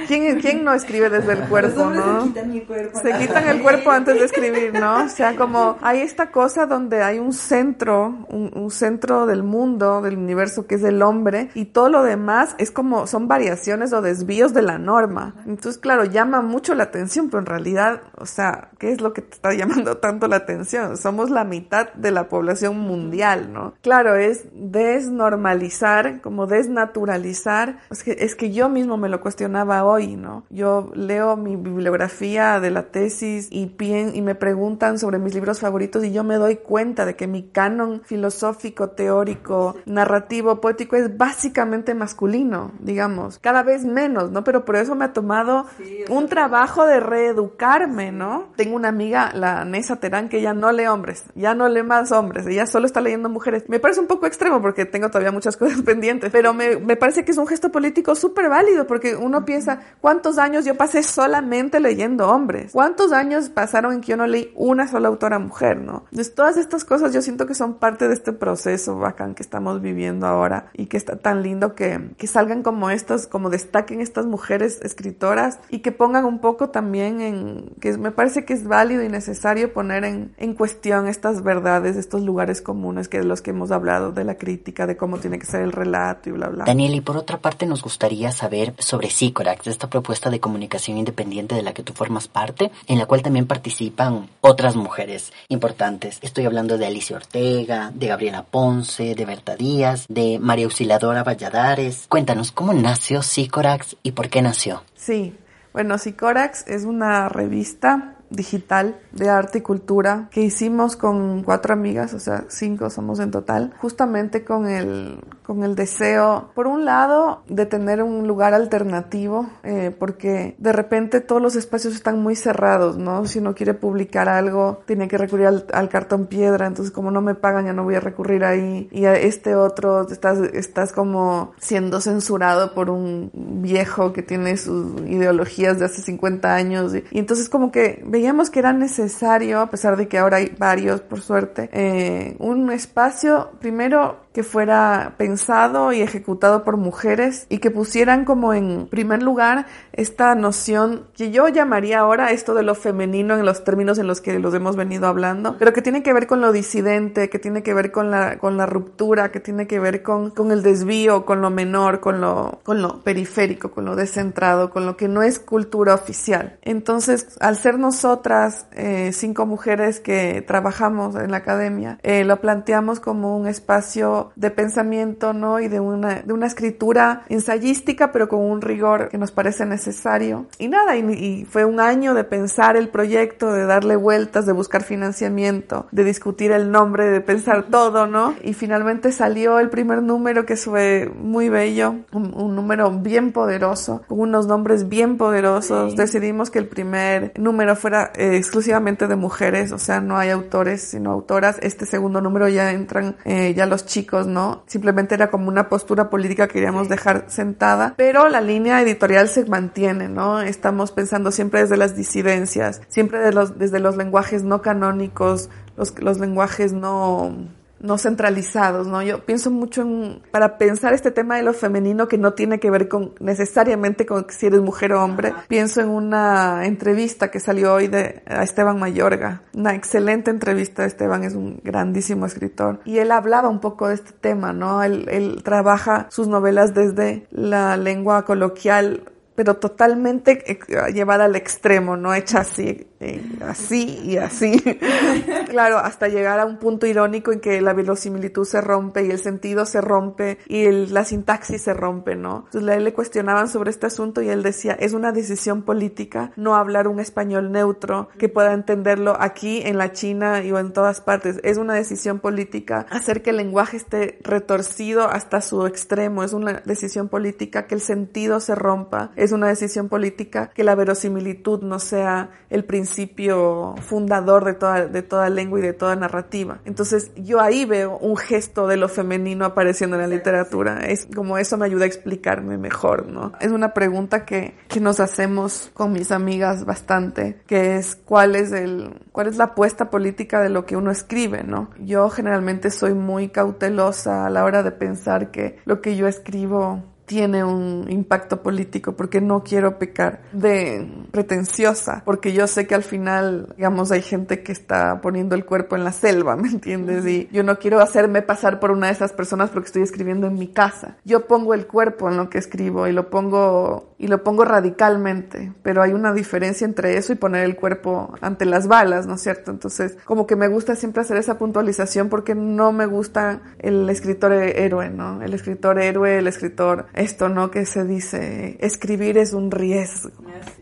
¿quién, quién no escribe desde el cuerpo, no? Se quitan el cuerpo. Se quitan el cuerpo antes de escribir, ¿no? O sea, como hay esta cosa donde hay un centro, un, un centro del mundo, del universo que es el hombre, y todo lo demás es como, son variaciones o desvíos de la norma. Entonces, claro, llama mucho mucho la atención, pero en realidad, o sea, ¿qué es lo que te está llamando tanto la atención? Somos la mitad de la población mundial, ¿no? Claro, es desnormalizar, como desnaturalizar. Es que, es que yo mismo me lo cuestionaba hoy, ¿no? Yo leo mi bibliografía de la tesis y, pien, y me preguntan sobre mis libros favoritos y yo me doy cuenta de que mi canon filosófico, teórico, narrativo, poético es básicamente masculino, digamos, cada vez menos, ¿no? Pero por eso me ha tomado un trabajo de reeducarme, ¿no? Tengo una amiga, la Nessa Terán, que ella no lee hombres, ya no lee más hombres, ella solo está leyendo mujeres. Me parece un poco extremo porque tengo todavía muchas cosas pendientes, pero me, me parece que es un gesto político súper válido porque uno piensa, ¿cuántos años yo pasé solamente leyendo hombres? ¿Cuántos años pasaron en que yo no leí una sola autora mujer, ¿no? Entonces, todas estas cosas yo siento que son parte de este proceso bacán que estamos viviendo ahora y que está tan lindo que, que salgan como estas, como destaquen estas mujeres escritoras y que pongan un poco también en, que me parece que es válido y necesario poner en, en cuestión estas verdades, estos lugares comunes que de los que hemos hablado, de la crítica, de cómo tiene que ser el relato y bla, bla. Daniel, y por otra parte nos gustaría saber sobre Sicorax, esta propuesta de comunicación independiente de la que tú formas parte, en la cual también participan otras mujeres importantes. Estoy hablando de Alicia Ortega, de Gabriela Ponce, de Berta Díaz, de María Auxiliadora Valladares. Cuéntanos, ¿cómo nació Sicorax y por qué nació? Sí, bueno, Sicorax es una revista digital de arte y cultura que hicimos con cuatro amigas, o sea, cinco somos en total, justamente con el, con el deseo, por un lado, de tener un lugar alternativo, eh, porque de repente todos los espacios están muy cerrados, ¿no? Si uno quiere publicar algo, tiene que recurrir al, cartón piedra, entonces como no me pagan, ya no voy a recurrir ahí, y a este otro, estás, estás como siendo censurado por un viejo que tiene sus ideologías de hace 50 años, y, y entonces como que veíamos que era necesario, a pesar de que ahora hay varios, por suerte, eh, un espacio, primero, que fuera pensado y ejecutado por mujeres y que pusieran como en primer lugar esta noción que yo llamaría ahora esto de lo femenino en los términos en los que los hemos venido hablando, pero que tiene que ver con lo disidente, que tiene que ver con la, con la ruptura, que tiene que ver con, con el desvío, con lo menor, con lo, con lo periférico, con lo descentrado, con lo que no es cultura oficial. Entonces, al ser nosotras eh, cinco mujeres que trabajamos en la academia, eh, lo planteamos como un espacio de pensamiento, ¿no? Y de una, de una escritura ensayística, pero con un rigor que nos parece necesario. Y nada, y, y fue un año de pensar el proyecto, de darle vueltas, de buscar financiamiento, de discutir el nombre, de pensar todo, ¿no? Y finalmente salió el primer número que fue muy bello, un, un número bien poderoso, con unos nombres bien poderosos. Sí. Decidimos que el primer número fuera eh, exclusivamente de mujeres, o sea, no hay autores, sino autoras. Este segundo número ya entran eh, ya los chicos ¿no? Simplemente era como una postura política que queríamos dejar sentada, pero la línea editorial se mantiene, ¿no? Estamos pensando siempre desde las disidencias, siempre de los, desde los lenguajes no canónicos, los, los lenguajes no no centralizados, ¿no? Yo pienso mucho en, para pensar este tema de lo femenino que no tiene que ver con necesariamente con si eres mujer o hombre, pienso en una entrevista que salió hoy de a Esteban Mayorga, una excelente entrevista, Esteban es un grandísimo escritor, y él hablaba un poco de este tema, ¿no? Él, él trabaja sus novelas desde la lengua coloquial pero totalmente llevada al extremo, no hecha así, eh, así y así. claro, hasta llegar a un punto irónico en que la verosimilitud se rompe y el sentido se rompe y el, la sintaxis se rompe, ¿no? Entonces a él le cuestionaban sobre este asunto y él decía, es una decisión política no hablar un español neutro que pueda entenderlo aquí, en la China y en todas partes. Es una decisión política hacer que el lenguaje esté retorcido hasta su extremo. Es una decisión política que el sentido se rompa. Es una decisión política que la verosimilitud no sea el principio fundador de toda, de toda lengua y de toda narrativa. Entonces yo ahí veo un gesto de lo femenino apareciendo en la literatura. Es como eso me ayuda a explicarme mejor, ¿no? Es una pregunta que, que nos hacemos con mis amigas bastante, que es cuál es el, cuál es la apuesta política de lo que uno escribe, ¿no? Yo generalmente soy muy cautelosa a la hora de pensar que lo que yo escribo tiene un impacto político porque no quiero pecar de pretenciosa porque yo sé que al final digamos hay gente que está poniendo el cuerpo en la selva me entiendes y yo no quiero hacerme pasar por una de esas personas porque estoy escribiendo en mi casa. Yo pongo el cuerpo en lo que escribo y lo pongo y lo pongo radicalmente, pero hay una diferencia entre eso y poner el cuerpo ante las balas, ¿no es cierto? Entonces, como que me gusta siempre hacer esa puntualización porque no me gusta el escritor héroe, ¿no? El escritor héroe, el escritor, esto, ¿no? Que se dice, escribir es un riesgo.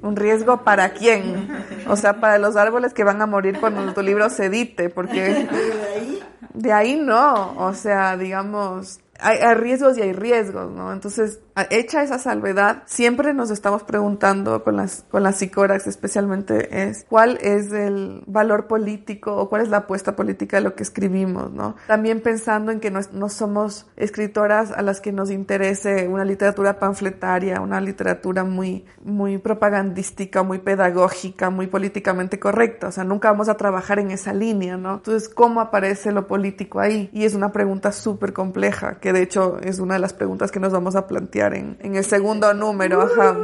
¿Un riesgo para quién? O sea, para los árboles que van a morir cuando tu libro se edite, porque de ahí no, o sea, digamos, hay, hay, riesgos y hay riesgos, ¿no? Entonces, hecha esa salvedad, siempre nos estamos preguntando con las, con las psicórax especialmente es cuál es el valor político o cuál es la apuesta política de lo que escribimos, ¿no? También pensando en que no, no somos escritoras a las que nos interese una literatura panfletaria, una literatura muy, muy propagandística, muy pedagógica, muy políticamente correcta, o sea, nunca vamos a trabajar en esa línea, ¿no? Entonces, ¿cómo aparece lo político ahí? Y es una pregunta súper compleja, que de hecho es una de las preguntas que nos vamos a plantear en, en el segundo número, ajá.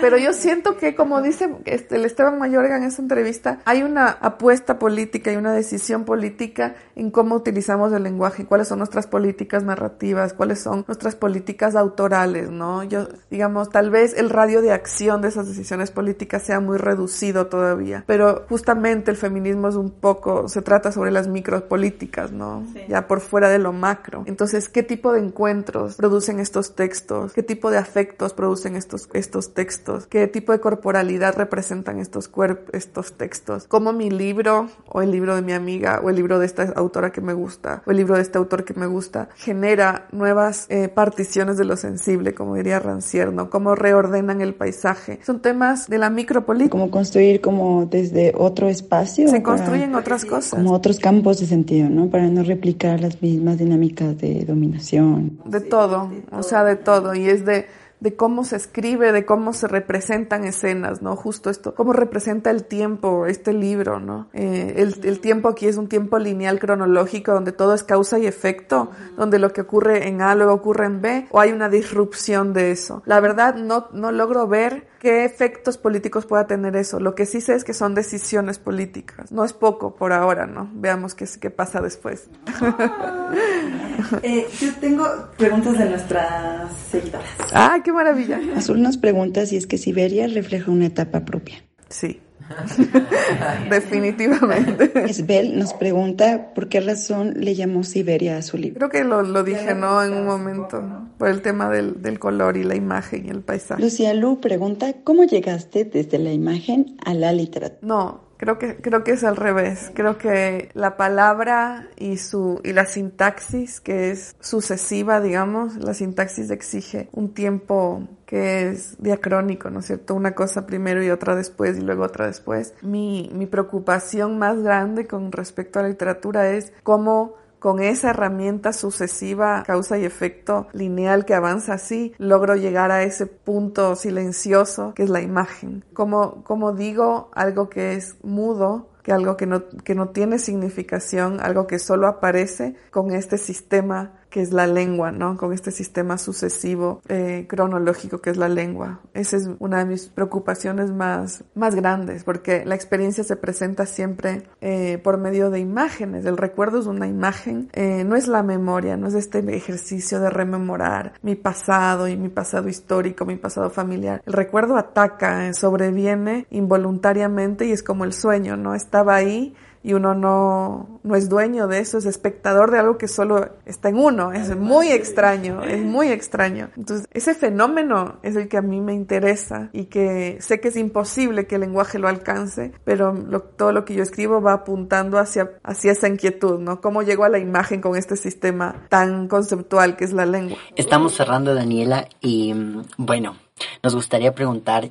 Pero yo siento que, como dice este, el Esteban Mayorga en esa entrevista, hay una apuesta política y una decisión política en cómo utilizamos el lenguaje, cuáles son nuestras políticas narrativas, cuáles son nuestras políticas autorales, ¿no? Yo, digamos, tal vez el radio de acción de esas decisiones políticas sea muy reducido todavía, pero justamente el feminismo es un poco, se trata sobre las micropolíticas, ¿no? Sí. Ya por fuera de lo macro. Entonces, ¿qué tipo de encuentros producen estos textos? ¿Qué tipo de afectos producen estos, estos textos? ¿Qué tipo de corporalidad representan estos cuerpos, estos textos? ¿Cómo mi libro, o el libro de mi amiga, o el libro de esta autora que me gusta, o el libro de este autor que me gusta, genera nuevas eh, particiones de lo sensible, como diría Rancière, ¿no? Cómo reordenan el paisaje. Son temas de la micropolítica. Como construir como desde otro espacio. Se construyen otras cosas. Como otros campos de sentido, ¿no? Para no replicar las mismas dinámicas de dominación. De todo, o sea, de todo. Y es de de cómo se escribe, de cómo se representan escenas, ¿no? Justo esto, cómo representa el tiempo este libro, ¿no? Eh, el, el, tiempo aquí es un tiempo lineal cronológico donde todo es causa y efecto, donde lo que ocurre en A luego ocurre en B, o hay una disrupción de eso. La verdad no, no logro ver qué efectos políticos pueda tener eso. Lo que sí sé es que son decisiones políticas. No es poco por ahora, ¿no? Veamos qué, qué pasa después. eh, yo tengo preguntas de nuestras seguidoras. ¡Ah, qué maravilla! Azul nos pregunta si es que Siberia refleja una etapa propia. Sí. Definitivamente. Esbel nos pregunta por qué razón le llamó Siberia a su libro. Creo que lo, lo dije, ¿no? En un momento, por el tema del, del, color y la imagen y el paisaje. Lucía Lu pregunta, ¿cómo llegaste desde la imagen a la literatura? No, Creo que, creo que es al revés. Creo que la palabra y su, y la sintaxis, que es sucesiva, digamos, la sintaxis exige un tiempo que es diacrónico, ¿no es cierto? Una cosa primero y otra después y luego otra después. Mi, mi preocupación más grande con respecto a la literatura es cómo con esa herramienta sucesiva, causa y efecto lineal que avanza así, logro llegar a ese punto silencioso que es la imagen. Como, como digo, algo que es mudo, que algo que no, que no tiene significación, algo que solo aparece con este sistema que es la lengua, ¿no? Con este sistema sucesivo eh, cronológico que es la lengua. Esa es una de mis preocupaciones más, más grandes, porque la experiencia se presenta siempre eh, por medio de imágenes. El recuerdo es una imagen, eh, no es la memoria, no es este ejercicio de rememorar mi pasado y mi pasado histórico, mi pasado familiar. El recuerdo ataca, sobreviene involuntariamente y es como el sueño, ¿no? Estaba ahí y uno no, no es dueño de eso, es espectador de algo que solo está en uno. Es muy extraño, es muy extraño. Entonces, ese fenómeno es el que a mí me interesa y que sé que es imposible que el lenguaje lo alcance, pero lo, todo lo que yo escribo va apuntando hacia, hacia esa inquietud, ¿no? ¿Cómo llego a la imagen con este sistema tan conceptual que es la lengua? Estamos cerrando, Daniela, y bueno, nos gustaría preguntar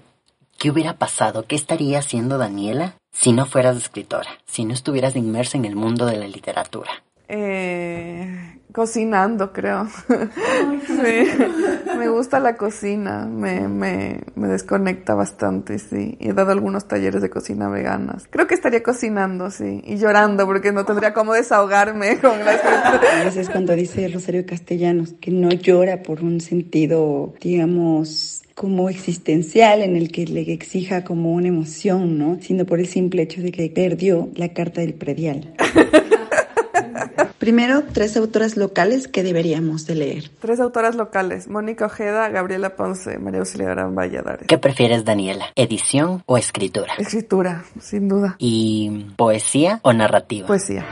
¿Qué hubiera pasado? ¿Qué estaría haciendo Daniela si no fueras escritora? Si no estuvieras inmersa en el mundo de la literatura. Eh, cocinando, creo. sí. Me gusta la cocina. Me, me, me desconecta bastante, sí. Y he dado algunos talleres de cocina veganas. Creo que estaría cocinando, sí. Y llorando porque no tendría cómo desahogarme con la escritura. A veces cuando dice Rosario Castellanos que no llora por un sentido, digamos, como existencial en el que le exija como una emoción, ¿no? Sino por el simple hecho de que perdió la carta del predial. Primero, tres autoras locales que deberíamos de leer. Tres autoras locales, Mónica Ojeda, Gabriela Ponce, María Auxiliadora Valladares. ¿Qué prefieres, Daniela? ¿Edición o escritura? Escritura, sin duda. ¿Y poesía o narrativa? Poesía.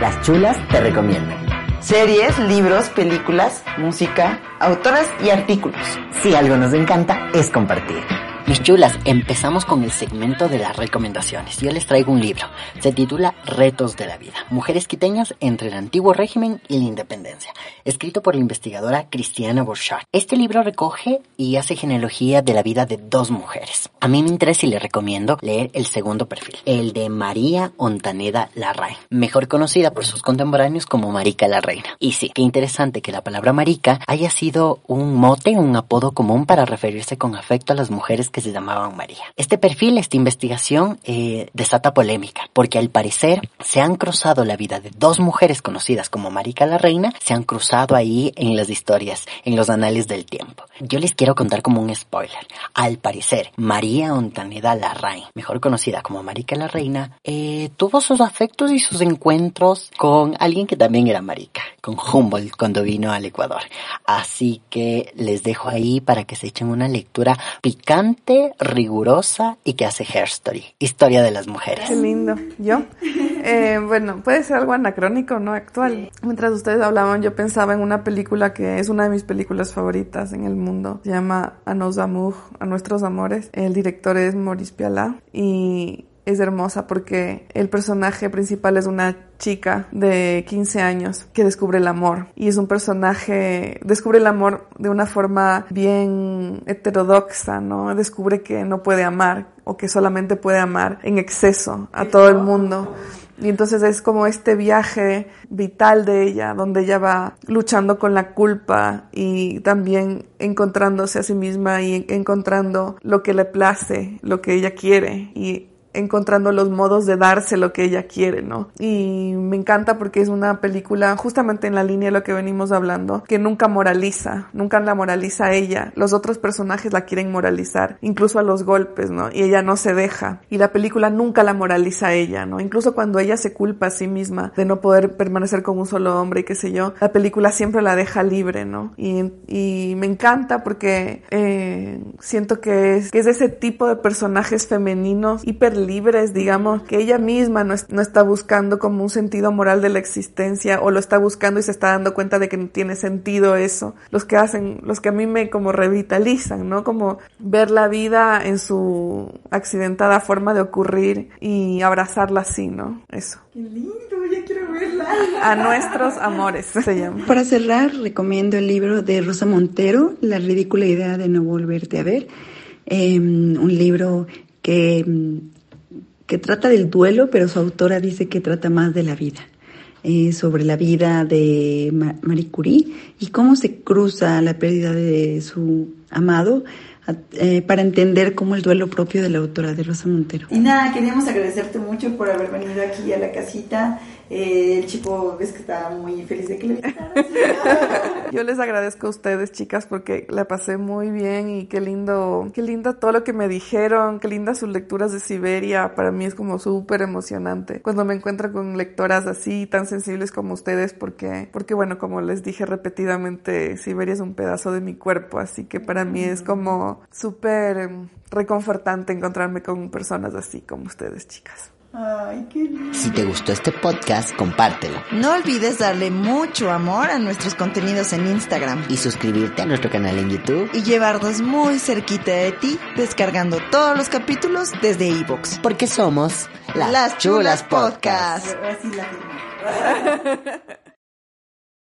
Las chulas te recomiendan. Series, libros, películas, música, autoras y artículos. Si algo nos encanta es compartir. Mis chulas, empezamos con el segmento de las recomendaciones. Yo les traigo un libro. Se titula Retos de la Vida. Mujeres quiteñas entre el antiguo régimen y la independencia. Escrito por la investigadora Cristiana Borchardt. Este libro recoge y hace genealogía de la vida de dos mujeres. A mí me interesa y le recomiendo leer el segundo perfil. El de María Ontaneda Larraín. Mejor conocida por sus contemporáneos como Marica la Reina. Y sí, qué interesante que la palabra marica haya sido un mote, un apodo común para referirse con afecto a las mujeres que se llamaban María. Este perfil, esta investigación, eh, desata polémica, porque al parecer se han cruzado la vida de dos mujeres conocidas como Marica la Reina, se han cruzado ahí en las historias, en los anales del tiempo. Yo les quiero contar como un spoiler. Al parecer, María Ontaneda Larraín, mejor conocida como Marica la Reina, eh, tuvo sus afectos y sus encuentros con alguien que también era Marica, con Humboldt cuando vino al Ecuador. Así que les dejo ahí para que se echen una lectura picante rigurosa y que hace Hair Story, historia de las mujeres. Qué lindo. ¿Yo? Eh, bueno, puede ser algo anacrónico, no actual. Mientras ustedes hablaban, yo pensaba en una película que es una de mis películas favoritas en el mundo. Se llama A nos amours, A nuestros amores. El director es Maurice Pialat y es hermosa porque el personaje principal es una chica de 15 años que descubre el amor y es un personaje, descubre el amor de una forma bien heterodoxa, ¿no? Descubre que no puede amar o que solamente puede amar en exceso a todo el mundo. Y entonces es como este viaje vital de ella, donde ella va luchando con la culpa y también encontrándose a sí misma y encontrando lo que le place, lo que ella quiere y encontrando los modos de darse lo que ella quiere, ¿no? Y me encanta porque es una película justamente en la línea de lo que venimos hablando, que nunca moraliza, nunca la moraliza ella. Los otros personajes la quieren moralizar, incluso a los golpes, ¿no? Y ella no se deja. Y la película nunca la moraliza a ella, ¿no? Incluso cuando ella se culpa a sí misma de no poder permanecer con un solo hombre y qué sé yo, la película siempre la deja libre, ¿no? Y, y me encanta porque eh, siento que es, que es ese tipo de personajes femeninos hiper libres, digamos, que ella misma no, es- no está buscando como un sentido moral de la existencia o lo está buscando y se está dando cuenta de que no tiene sentido eso. Los que hacen, los que a mí me como revitalizan, ¿no? Como ver la vida en su accidentada forma de ocurrir y abrazarla así, ¿no? Eso. Qué lindo, ya quiero verla. A nuestros amores se llama. Para cerrar, recomiendo el libro de Rosa Montero, La ridícula idea de no volverte a ver. Eh, un libro que, que trata del duelo, pero su autora dice que trata más de la vida. eh, sobre la vida de Ma- Marie Curie y cómo se cruza la pérdida de su amado eh, para entender cómo el duelo propio de la autora de Rosa Montero. Y nada, queríamos agradecerte mucho por haber venido aquí a la casita. Eh, el chico, ves que está muy feliz de que le. Yo les agradezco a ustedes, chicas, porque la pasé muy bien y qué lindo, qué lindo todo lo que me dijeron, qué lindas sus lecturas de Siberia. Para mí es como súper emocionante cuando me encuentro con lectoras así, tan sensibles como ustedes, porque, porque bueno, como les dije repetidamente, Siberia es un pedazo de mi cuerpo, así que para mí es como súper reconfortante encontrarme con personas así como ustedes, chicas. Ay, qué lindo. Si te gustó este podcast, compártelo No olvides darle mucho amor a nuestros contenidos en Instagram y suscribirte a nuestro canal en YouTube. y llevarnos muy cerquita de ti descargando todos los capítulos desde iVoox. Porque somos Las Chulas Podcast. La firma.